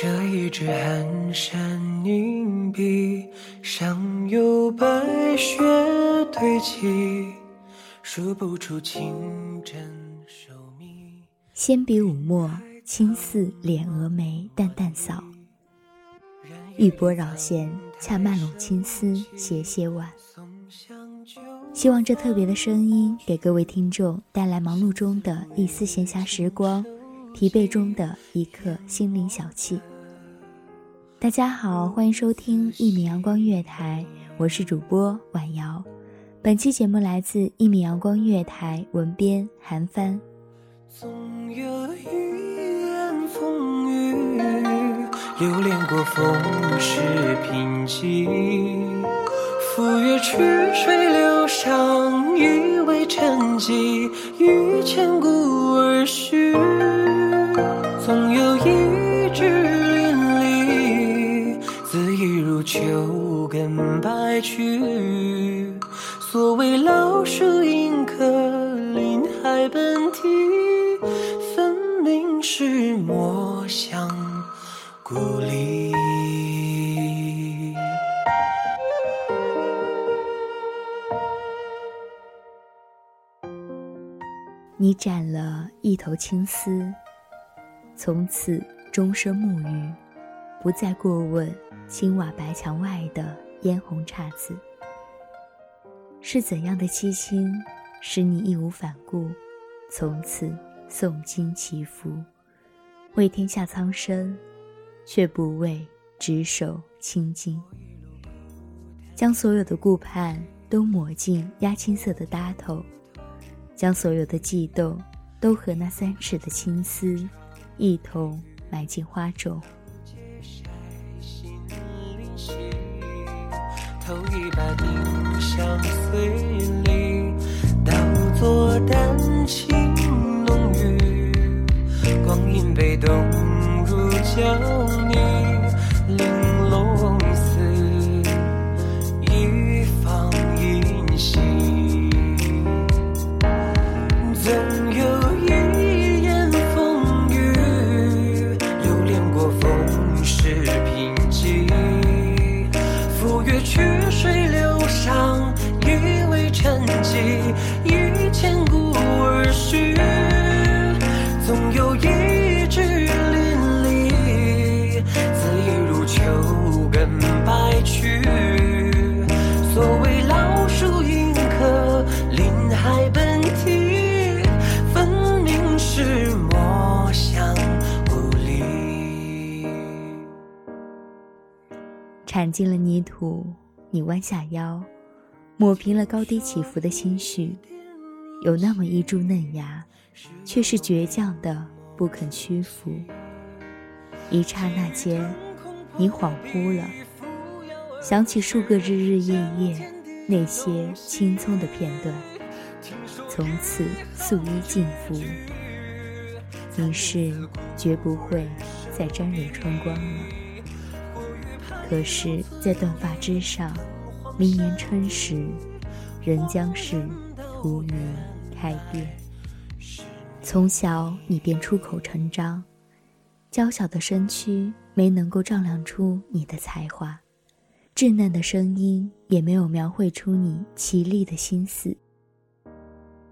这一支寒山凝碧，上有白雪堆积，数不出清真寿密。纤笔舞墨，青似敛蛾眉，淡淡扫。玉波绕弦，恰曼拢青丝，斜斜挽。希望这特别的声音给各位听众带来忙碌中的一丝闲暇时光，疲惫中的一刻心灵小憩。大家好，欢迎收听一米阳光月台，我是主播婉瑶。本期节目来自一米阳光月台文编韩帆。总有一眼风雨，流连过风世贫瘠。赴约曲水流觞，以为沉寂，于千古而序。总有一枝淋漓，恣意如秋根白去。所谓老树迎客，林海奔啼，分明是墨香故里。你展了一头青丝，从此终身沐浴，不再过问青瓦白墙外的嫣红姹紫。是怎样的凄清，使你义无反顾，从此诵经祈福，为天下苍生，却不为执手青筋，将所有的顾盼都抹进压青色的搭头。将所有的悸动都和那三尺的青丝一同埋进花中，偷一把丁香碎里，倒作丹青浓郁。光阴被冻入胶泥，铲进了泥土，你弯下腰，抹平了高低起伏的心绪。有那么一株嫩芽，却是倔强的不肯屈服。一刹那间，你恍惚了，想起数个日日夜夜那些青葱的片段，从此素衣尽服。你是绝不会再沾染春光了。可是，在断发之上，明年春时，仍将是荼蘼开遍。从小你便出口成章，娇小的身躯没能够丈量出你的才华，稚嫩的声音也没有描绘出你绮丽的心思。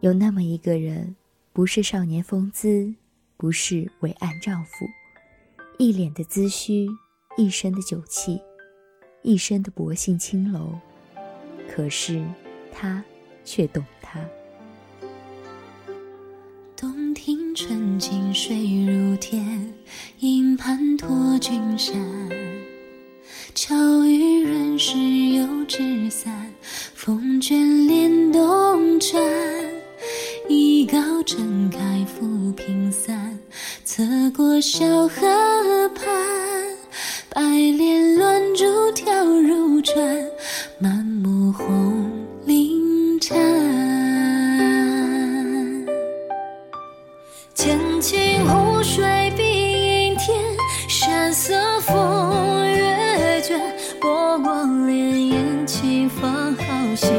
有那么一个人，不是少年风姿。不是伟岸丈夫，一脸的姿虚，一身的酒气，一身的薄幸青楼，可是他却懂他。洞庭春景水如天，银盘托君山。巧遇人时又纸伞，风卷帘动船。一篙撑开浮萍散，侧过小河剑清湖水碧映天，山色风月卷，波光潋滟，清风好闲。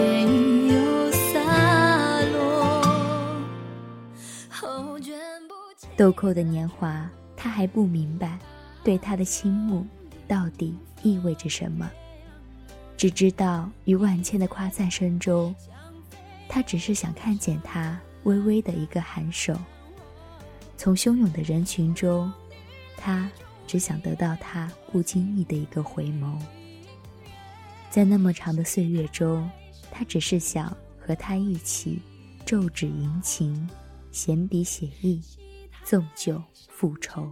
豆蔻的年华，他还不明白，对他的倾慕到底意味着什么。只知道于万千的夸赞声中，他只是想看见他微微的一个颔首；从汹涌的人群中，他只想得到他不经意的一个回眸。在那么长的岁月中，他只是想和他一起，骤纸吟情，闲笔写意。纵酒复仇。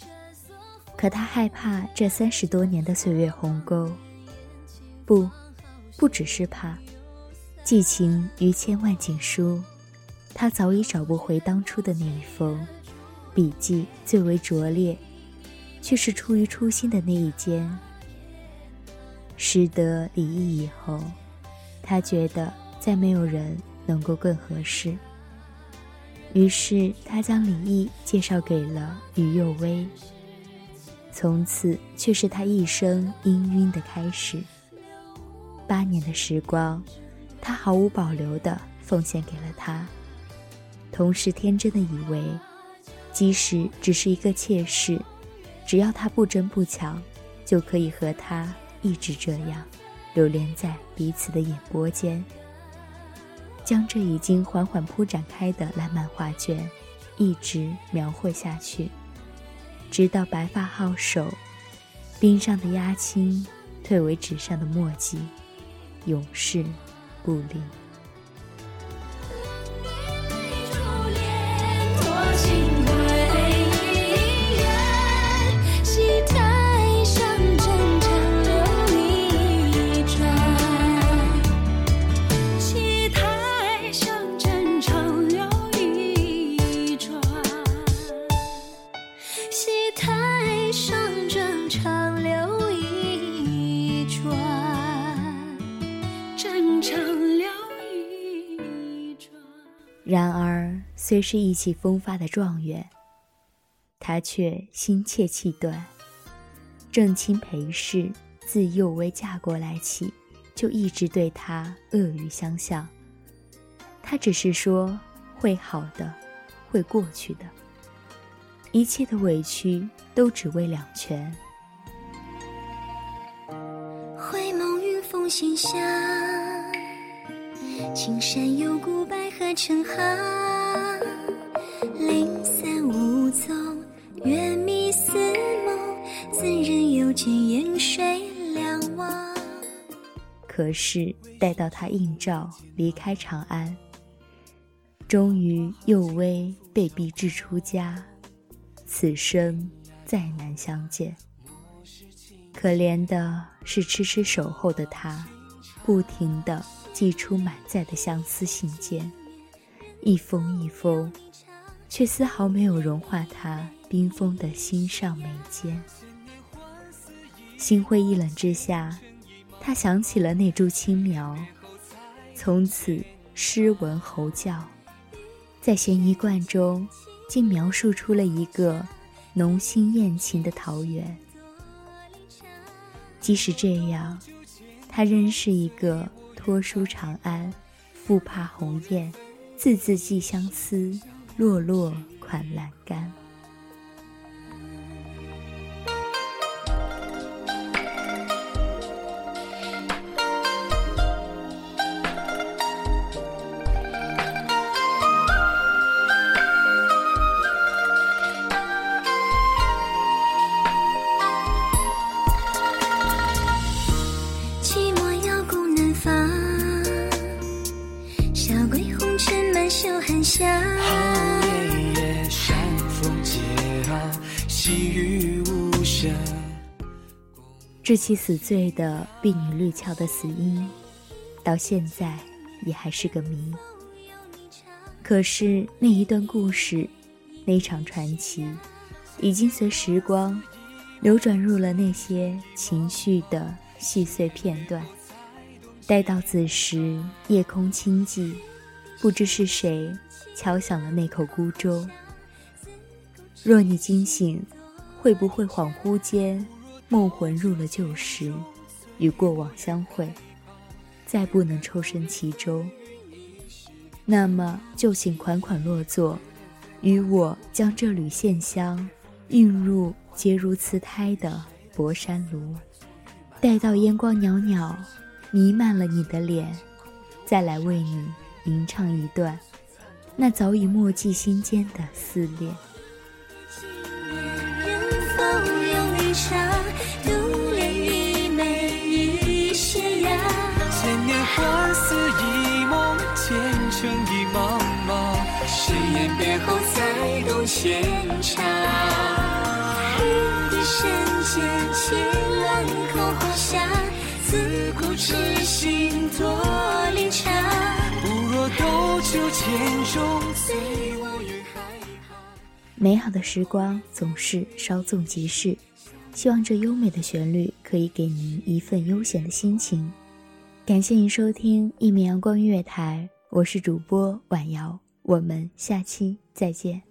可他害怕这三十多年的岁月鸿沟。不，不只是怕，寄情于千万锦书，他早已找不回当初的那一封笔迹，最为拙劣，却是出于初心的那一间。识得李毅以后，他觉得再没有人能够更合适。于是，他将李毅介绍给了于幼薇。从此，却是他一生氤氲的开始。八年的时光，他毫无保留地奉献给了他，同时天真的以为，即使只是一个妾室，只要他不争不抢，就可以和他一直这样，流连在彼此的眼波间。将这已经缓缓铺展开的烂漫画卷，一直描绘下去，直到白发皓首，冰上的压青退为纸上的墨迹，永世不离。然而，虽是意气风发的状元，他却心切气短。正亲裴氏自幼薇嫁过来起，就一直对他恶语相向。他只是说会好的，会过去的。一切的委屈都只为两全。回眸云峰闲下，青山有故成行。零散无踪，月迷似梦，怎人又见烟水两望？可是待到他应召离开长安，终于幼薇被逼至出家。此生再难相见。可怜的是痴痴守候的他，不停地寄出满载的相思信笺，一封一封，却丝毫没有融化他冰封的心上眉间。心灰意冷之下，他想起了那株青苗，从此诗文喉叫，在悬疑观中。竟描述出了一个浓心艳情的桃源。即使这样，他仍是一个托书长安，复怕鸿雁，字字寄相思，落落款栏干。知其死罪的婢女绿俏的死因，到现在也还是个谜。可是那一段故事，那场传奇，已经随时光流转入了那些情绪的细碎片段。待到子时，夜空清寂，不知是谁敲响了那口孤舟。若你惊醒，会不会恍惚间？梦魂入了旧时，与过往相会，再不能抽身其中。那么就请款款落座，与我将这缕线香映入结如瓷胎的薄山炉。待到烟光袅袅，弥漫了你的脸，再来为你吟唱一段那早已默记心间的思恋。独再动牵肠。云底深间，凄冷口花香，自古痴心多离场。不若斗酒千中，醉卧于海旁。美好的时光总是稍纵即逝。希望这优美的旋律可以给您一份悠闲的心情。感谢您收听一米阳光音乐台，我是主播婉瑶，我们下期再见。